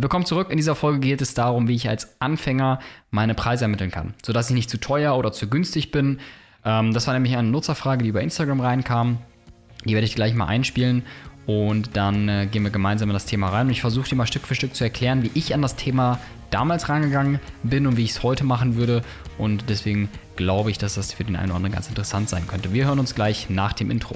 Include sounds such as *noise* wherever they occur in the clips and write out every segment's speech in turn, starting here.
Willkommen zurück. In dieser Folge geht es darum, wie ich als Anfänger meine Preise ermitteln kann, sodass ich nicht zu teuer oder zu günstig bin. Ähm, das war nämlich eine Nutzerfrage, die über Instagram reinkam. Die werde ich gleich mal einspielen und dann äh, gehen wir gemeinsam in das Thema rein. Und ich versuche dir mal Stück für Stück zu erklären, wie ich an das Thema damals rangegangen bin und wie ich es heute machen würde. Und deswegen glaube ich, dass das für den einen oder anderen ganz interessant sein könnte. Wir hören uns gleich nach dem Intro.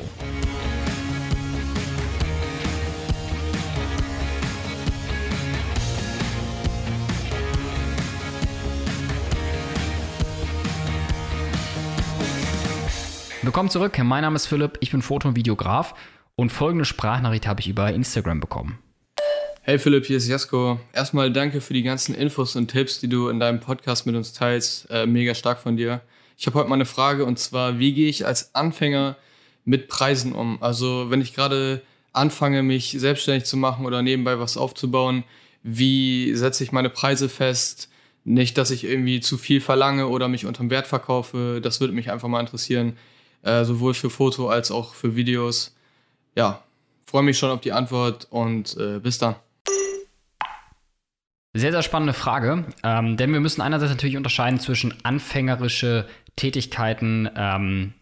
Willkommen zurück, mein Name ist Philipp, ich bin Foto- und Videograf und folgende Sprachnachricht habe ich über Instagram bekommen. Hey Philipp, hier ist Jasko. Erstmal danke für die ganzen Infos und Tipps, die du in deinem Podcast mit uns teilst. Äh, mega stark von dir. Ich habe heute mal eine Frage und zwar, wie gehe ich als Anfänger mit Preisen um? Also wenn ich gerade anfange, mich selbstständig zu machen oder nebenbei was aufzubauen, wie setze ich meine Preise fest? Nicht, dass ich irgendwie zu viel verlange oder mich unterm Wert verkaufe. Das würde mich einfach mal interessieren äh, sowohl für Foto als auch für Videos. Ja, freue mich schon auf die Antwort und äh, bis dann. Sehr, sehr spannende Frage, ähm, denn wir müssen einerseits natürlich unterscheiden zwischen anfängerische Tätigkeiten ähm,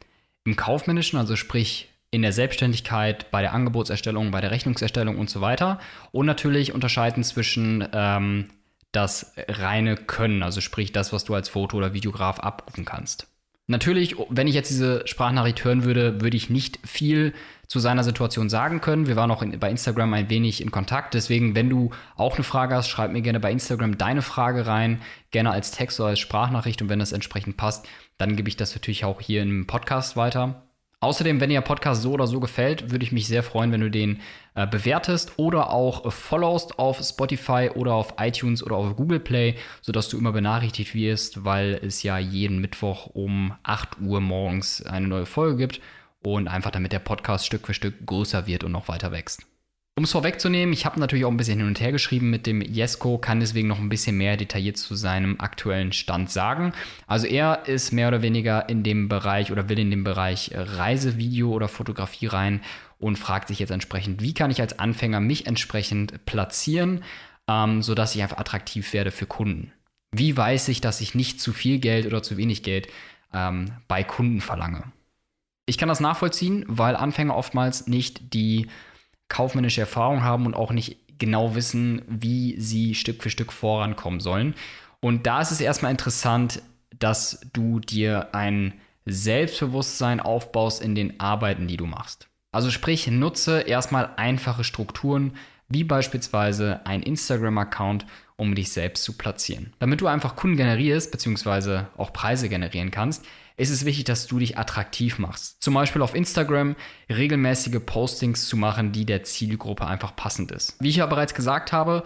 im Kaufmännischen, also sprich in der Selbstständigkeit, bei der Angebotserstellung, bei der Rechnungserstellung und so weiter. Und natürlich unterscheiden zwischen ähm, das reine Können, also sprich das, was du als Foto- oder Videograf abrufen kannst. Natürlich, wenn ich jetzt diese Sprachnachricht hören würde, würde ich nicht viel zu seiner Situation sagen können. Wir waren auch in, bei Instagram ein wenig in Kontakt. Deswegen, wenn du auch eine Frage hast, schreib mir gerne bei Instagram deine Frage rein, gerne als Text oder als Sprachnachricht. Und wenn das entsprechend passt, dann gebe ich das natürlich auch hier im Podcast weiter. Außerdem, wenn dir der Podcast so oder so gefällt, würde ich mich sehr freuen, wenn du den äh, bewertest oder auch äh, followst auf Spotify oder auf iTunes oder auf Google Play, sodass du immer benachrichtigt wirst, weil es ja jeden Mittwoch um 8 Uhr morgens eine neue Folge gibt und einfach damit der Podcast Stück für Stück größer wird und noch weiter wächst. Um es vorwegzunehmen, ich habe natürlich auch ein bisschen hin und her geschrieben mit dem Jesko, kann deswegen noch ein bisschen mehr detailliert zu seinem aktuellen Stand sagen. Also er ist mehr oder weniger in dem Bereich oder will in dem Bereich Reisevideo oder Fotografie rein und fragt sich jetzt entsprechend, wie kann ich als Anfänger mich entsprechend platzieren, ähm, sodass ich einfach attraktiv werde für Kunden. Wie weiß ich, dass ich nicht zu viel Geld oder zu wenig Geld ähm, bei Kunden verlange? Ich kann das nachvollziehen, weil Anfänger oftmals nicht die kaufmännische Erfahrung haben und auch nicht genau wissen, wie sie Stück für Stück vorankommen sollen. Und da ist es erstmal interessant, dass du dir ein Selbstbewusstsein aufbaust in den Arbeiten, die du machst. Also sprich, nutze erstmal einfache Strukturen, wie beispielsweise ein Instagram-Account, um dich selbst zu platzieren. Damit du einfach Kunden generierst, beziehungsweise auch Preise generieren kannst, ist es wichtig, dass du dich attraktiv machst. Zum Beispiel auf Instagram regelmäßige Postings zu machen, die der Zielgruppe einfach passend ist. Wie ich ja bereits gesagt habe,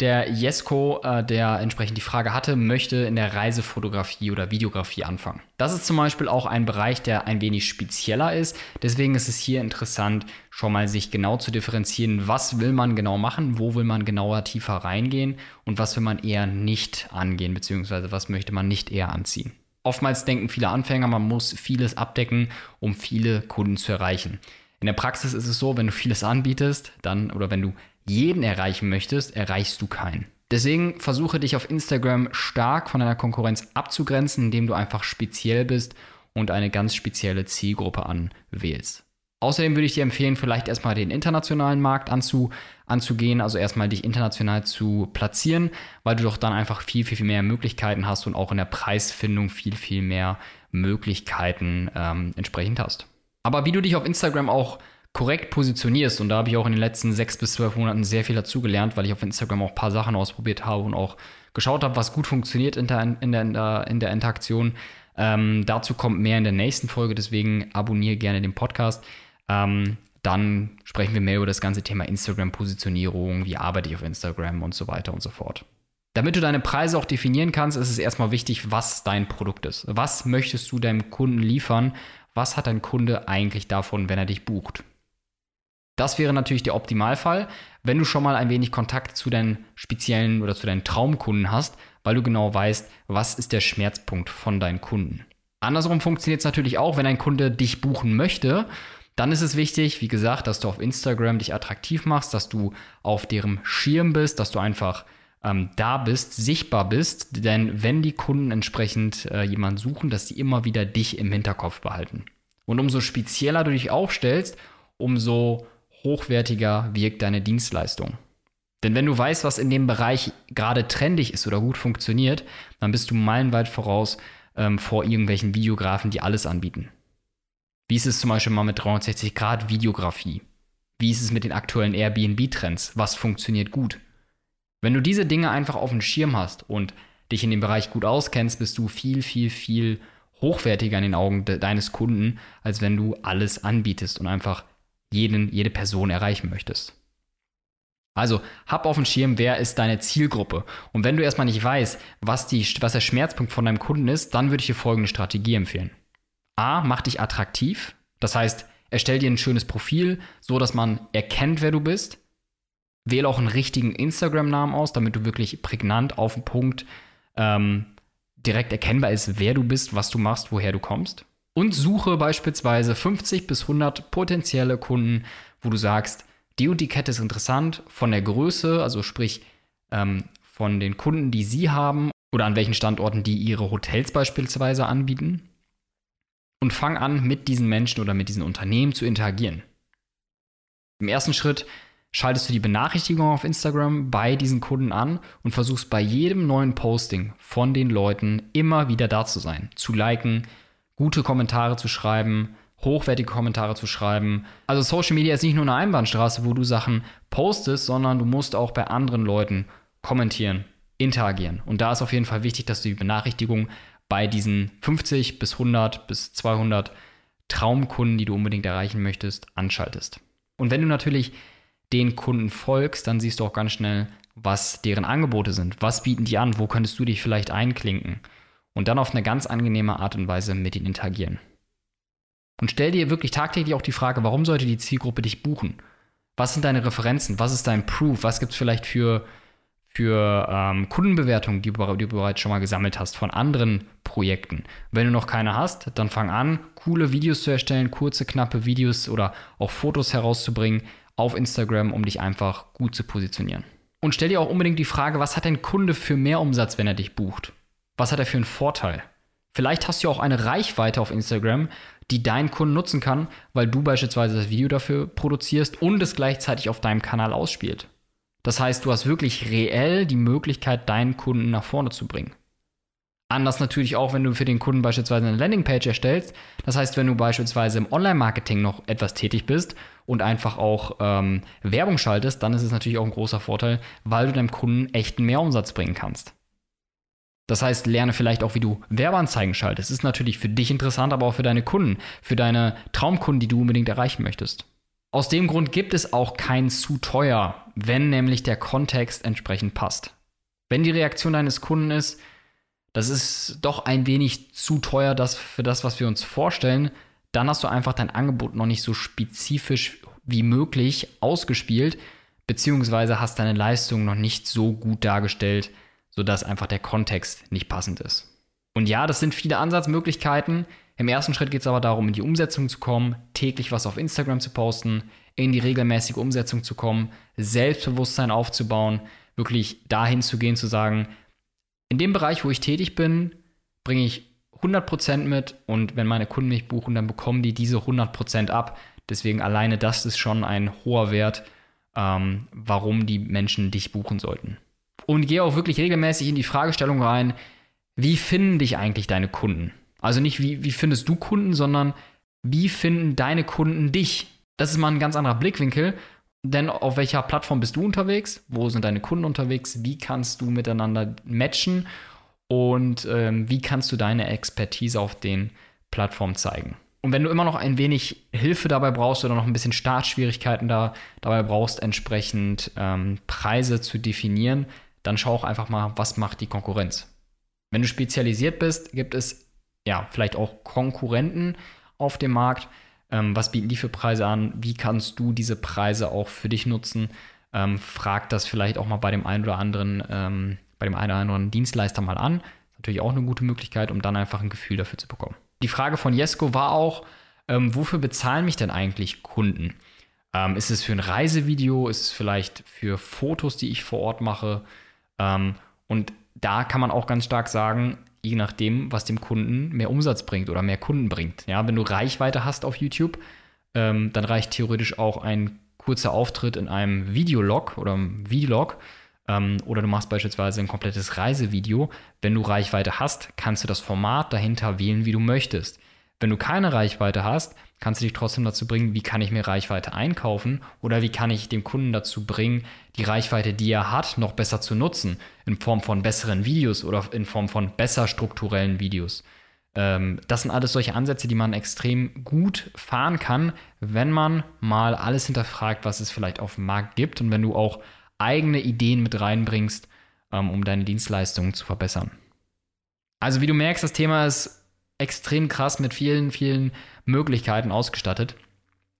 der Jesko, äh, der entsprechend die Frage hatte, möchte in der Reisefotografie oder Videografie anfangen. Das ist zum Beispiel auch ein Bereich, der ein wenig spezieller ist. Deswegen ist es hier interessant, schon mal sich genau zu differenzieren, was will man genau machen, wo will man genauer tiefer reingehen und was will man eher nicht angehen, beziehungsweise was möchte man nicht eher anziehen. Oftmals denken viele Anfänger, man muss vieles abdecken, um viele Kunden zu erreichen. In der Praxis ist es so, wenn du vieles anbietest, dann oder wenn du jeden erreichen möchtest, erreichst du keinen. Deswegen versuche dich auf Instagram stark von deiner Konkurrenz abzugrenzen, indem du einfach speziell bist und eine ganz spezielle Zielgruppe anwählst. Außerdem würde ich dir empfehlen, vielleicht erstmal den internationalen Markt anzu, anzugehen, also erstmal dich international zu platzieren, weil du doch dann einfach viel, viel, viel mehr Möglichkeiten hast und auch in der Preisfindung viel, viel mehr Möglichkeiten ähm, entsprechend hast. Aber wie du dich auf Instagram auch korrekt positionierst, und da habe ich auch in den letzten sechs bis zwölf Monaten sehr viel dazugelernt, weil ich auf Instagram auch ein paar Sachen ausprobiert habe und auch geschaut habe, was gut funktioniert in der, in der, in der Interaktion. Ähm, dazu kommt mehr in der nächsten Folge, deswegen abonniere gerne den Podcast. Ähm, dann sprechen wir mehr über das ganze Thema Instagram-Positionierung, wie arbeite ich auf Instagram und so weiter und so fort. Damit du deine Preise auch definieren kannst, ist es erstmal wichtig, was dein Produkt ist. Was möchtest du deinem Kunden liefern? Was hat dein Kunde eigentlich davon, wenn er dich bucht? Das wäre natürlich der Optimalfall, wenn du schon mal ein wenig Kontakt zu deinen speziellen oder zu deinen Traumkunden hast, weil du genau weißt, was ist der Schmerzpunkt von deinen Kunden. Andersrum funktioniert es natürlich auch, wenn ein Kunde dich buchen möchte Dann ist es wichtig, wie gesagt, dass du auf Instagram dich attraktiv machst, dass du auf deren Schirm bist, dass du einfach ähm, da bist, sichtbar bist. Denn wenn die Kunden entsprechend äh, jemanden suchen, dass sie immer wieder dich im Hinterkopf behalten. Und umso spezieller du dich aufstellst, umso hochwertiger wirkt deine Dienstleistung. Denn wenn du weißt, was in dem Bereich gerade trendig ist oder gut funktioniert, dann bist du meilenweit voraus ähm, vor irgendwelchen Videografen, die alles anbieten. Wie ist es zum Beispiel mal mit 360 Grad Videografie? Wie ist es mit den aktuellen Airbnb-Trends? Was funktioniert gut? Wenn du diese Dinge einfach auf dem Schirm hast und dich in dem Bereich gut auskennst, bist du viel, viel, viel hochwertiger in den Augen de deines Kunden, als wenn du alles anbietest und einfach jeden, jede Person erreichen möchtest. Also hab auf dem Schirm, wer ist deine Zielgruppe. Und wenn du erstmal nicht weißt, was, die, was der Schmerzpunkt von deinem Kunden ist, dann würde ich dir folgende Strategie empfehlen. A, mach dich attraktiv. Das heißt, erstell dir ein schönes Profil, so dass man erkennt, wer du bist. Wähle auch einen richtigen Instagram-Namen aus, damit du wirklich prägnant auf den Punkt ähm, direkt erkennbar ist, wer du bist, was du machst, woher du kommst. Und suche beispielsweise 50 bis 100 potenzielle Kunden, wo du sagst, die und die Kette ist interessant von der Größe, also sprich ähm, von den Kunden, die sie haben oder an welchen Standorten die ihre Hotels beispielsweise anbieten. Und fang an, mit diesen Menschen oder mit diesen Unternehmen zu interagieren. Im ersten Schritt schaltest du die Benachrichtigung auf Instagram bei diesen Kunden an und versuchst bei jedem neuen Posting von den Leuten immer wieder da zu sein, zu liken, gute Kommentare zu schreiben, hochwertige Kommentare zu schreiben. Also Social Media ist nicht nur eine Einbahnstraße, wo du Sachen postest, sondern du musst auch bei anderen Leuten kommentieren, interagieren. Und da ist auf jeden Fall wichtig, dass du die Benachrichtigung bei diesen 50 bis 100 bis 200 Traumkunden, die du unbedingt erreichen möchtest, anschaltest. Und wenn du natürlich den Kunden folgst, dann siehst du auch ganz schnell, was deren Angebote sind. Was bieten die an? Wo könntest du dich vielleicht einklinken? Und dann auf eine ganz angenehme Art und Weise mit ihnen interagieren. Und stell dir wirklich tagtäglich auch die Frage, warum sollte die Zielgruppe dich buchen? Was sind deine Referenzen? Was ist dein Proof? Was gibt es vielleicht für, für ähm, Kundenbewertungen, die, die, du bereits schon mal gesammelt hast von anderen Projekten? Wenn du noch keine hast, dann fang an, coole Videos zu erstellen, kurze, knappe Videos oder auch Fotos herauszubringen auf Instagram, um dich einfach gut zu positionieren. Und stell dir auch unbedingt die Frage, was hat dein Kunde für mehr Umsatz, wenn er dich bucht? Was hat er für einen Vorteil? Vielleicht hast du auch eine Reichweite auf Instagram, die dein Kunden nutzen kann, weil du beispielsweise das Video dafür produzierst und es gleichzeitig auf deinem Kanal ausspielt. Das heißt, du hast wirklich reell die Möglichkeit, deinen Kunden nach vorne zu bringen. Anders natürlich auch, wenn du für den Kunden beispielsweise eine Landingpage erstellst. Das heißt, wenn du beispielsweise im Online-Marketing noch etwas tätig bist und einfach auch ähm, Werbung schaltest, dann ist es natürlich auch ein großer Vorteil, weil du deinem Kunden echten Mehrumsatz bringen kannst. Das heißt, lerne vielleicht auch, wie du Werbeanzeigen schaltest. Ist natürlich für dich interessant, aber auch für deine Kunden, für deine Traumkunden, die du unbedingt erreichen möchtest. Aus dem Grund gibt es auch kein zu teuer, wenn nämlich der Kontext entsprechend passt. Wenn die Reaktion deines Kunden ist, das ist doch ein wenig zu teuer das für das, was wir uns vorstellen, dann hast du einfach dein Angebot noch nicht so spezifisch wie möglich ausgespielt, beziehungsweise hast deine Leistung noch nicht so gut dargestellt, sodass einfach der Kontext nicht passend ist. Und ja, das sind viele Ansatzmöglichkeiten. Im ersten Schritt geht es aber darum, in die Umsetzung zu kommen, täglich was auf Instagram zu posten, in die regelmäßige Umsetzung zu kommen, Selbstbewusstsein aufzubauen, wirklich dahin zu gehen, zu sagen, in dem Bereich, wo ich tätig bin, bringe ich 100% mit und wenn meine Kunden mich buchen, dann bekommen die diese 100% ab. Deswegen alleine das ist schon ein hoher Wert, ähm, warum die Menschen dich buchen sollten und gehe auch wirklich regelmäßig in die Fragestellung rein, wie finden dich eigentlich deine Kunden? Also nicht, wie, wie findest du Kunden, sondern wie finden deine Kunden dich? Das ist mal ein ganz anderer Blickwinkel. Denn auf welcher Plattform bist du unterwegs? Wo sind deine Kunden unterwegs? Wie kannst du miteinander matchen? Und ähm, wie kannst du deine Expertise auf den Plattformen zeigen? Und wenn du immer noch ein wenig Hilfe dabei brauchst oder noch ein bisschen Startschwierigkeiten da, dabei brauchst, entsprechend ähm, Preise zu definieren, dann schau auch einfach mal, was macht die Konkurrenz. Wenn du spezialisiert bist, gibt es ja vielleicht auch Konkurrenten auf dem Markt. Ähm, was bieten die für Preise an? Wie kannst du diese Preise auch für dich nutzen? Ähm, frag das vielleicht auch mal bei dem einen oder anderen, ähm, bei dem einen oder anderen Dienstleister mal an. Ist natürlich auch eine gute Möglichkeit, um dann einfach ein Gefühl dafür zu bekommen. Die Frage von Jesko war auch, ähm, wofür bezahlen mich denn eigentlich Kunden? Ähm, ist es für ein Reisevideo? Ist es vielleicht für Fotos, die ich vor Ort mache? Ähm, und da kann man auch ganz stark sagen, je nachdem, was dem Kunden mehr Umsatz bringt oder mehr Kunden bringt. Ja, wenn du Reichweite hast auf YouTube, ähm, dann reicht theoretisch auch ein kurzer Auftritt in einem Videolog oder einem Vlog ähm, oder du machst beispielsweise ein komplettes Reisevideo. Wenn du Reichweite hast, kannst du das Format dahinter wählen, wie du möchtest. Wenn du keine Reichweite hast, kannst du dich trotzdem dazu bringen, wie kann ich mir Reichweite einkaufen oder wie kann ich dem Kunden dazu bringen, die Reichweite, die er hat, noch besser zu nutzen, in Form von besseren Videos oder in Form von besser strukturellen Videos. Ähm, das sind alles solche Ansätze, die man extrem gut fahren kann, wenn man mal alles hinterfragt, was es vielleicht auf dem Markt gibt und wenn du auch eigene Ideen mit reinbringst, ähm, um deine Dienstleistungen zu verbessern. Also wie du merkst, das Thema ist extrem krass mit vielen, vielen Möglichkeiten ausgestattet.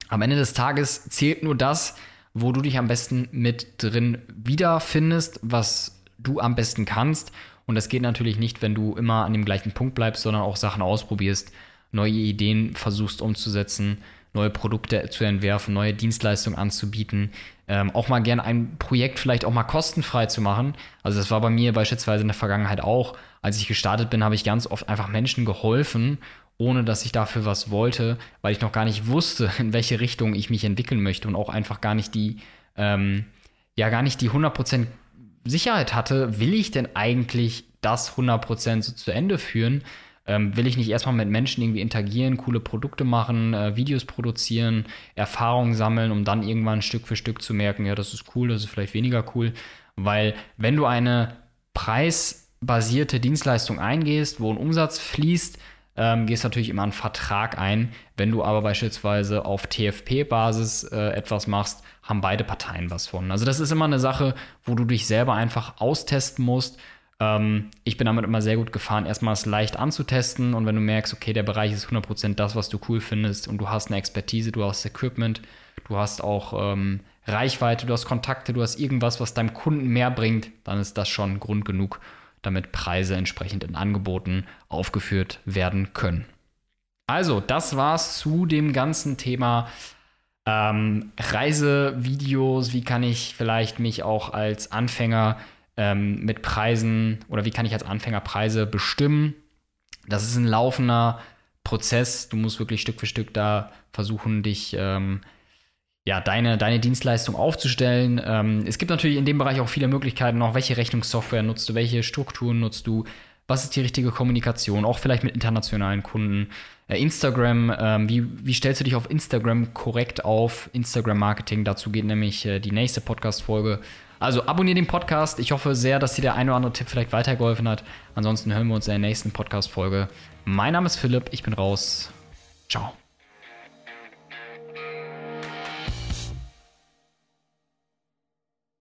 Am Ende des Tages zählt nur das, wo du dich am besten mit drin wiederfindest, was du am besten kannst. Und das geht natürlich nicht, wenn du immer an dem gleichen Punkt bleibst, sondern auch Sachen ausprobierst, neue Ideen versuchst umzusetzen, neue Produkte zu entwerfen, neue Dienstleistungen anzubieten, ähm, auch mal gerne ein Projekt vielleicht auch mal kostenfrei zu machen. Also das war bei mir beispielsweise in der Vergangenheit auch. Als ich gestartet bin, habe ich ganz oft einfach Menschen geholfen, ohne dass ich dafür was wollte, weil ich noch gar nicht wusste, *laughs* in welche Richtung ich mich entwickeln möchte und auch einfach gar nicht die, ähm, ja, gar nicht die 100% Sicherheit hatte, will ich denn eigentlich das 100% so zu Ende führen? Ähm, will ich nicht erstmal mit Menschen irgendwie interagieren, coole Produkte machen, äh, Videos produzieren, Erfahrungen sammeln, um dann irgendwann Stück für Stück zu merken, ja, das ist cool, das ist vielleicht weniger cool. Weil wenn du eine preisbasierte Dienstleistung eingehst, wo ein Umsatz fließt, ähm, gehst natürlich immer einen Vertrag ein. Wenn du aber beispielsweise auf TFP-Basis äh, etwas machst, haben beide Parteien was von. Also das ist immer eine Sache, wo du dich selber einfach austesten musst ähm, ich bin damit immer sehr gut gefahren, erstmal es leicht anzutesten und wenn du merkst, okay, der Bereich ist 100% das, was du cool findest und du hast eine Expertise, du hast Equipment, du hast auch ähm, Reichweite, du hast Kontakte, du hast irgendwas, was deinem Kunden mehr bringt, dann ist das schon Grund genug, damit Preise entsprechend in Angeboten aufgeführt werden können. Also, das war's zu dem ganzen Thema ähm, Reisevideos. Wie kann ich vielleicht mich auch als Anfänger ähm, mit Preisen oder wie kann ich als Anfänger Preise bestimmen. Das ist ein laufender Prozess. Du musst wirklich Stück für Stück da versuchen, dich ähm, ja, deine, deine Dienstleistung aufzustellen. Ähm, es gibt natürlich in dem Bereich auch viele Möglichkeiten noch, welche Rechnungssoftware nutzt du, welche Strukturen nutzt du, was ist die richtige Kommunikation, auch vielleicht mit internationalen Kunden. Äh, Instagram, ähm, wie, wie stellst du dich auf Instagram korrekt auf? Instagram-Marketing, dazu geht nämlich äh, die nächste Podcast-Folge. Also abonniere den Podcast. Ich hoffe sehr, dass dir der ein oder andere Tipp vielleicht weitergeholfen hat. Ansonsten hören wir uns in der nächsten Podcast-Folge. Mein Name ist Philipp, ich bin raus. Ciao.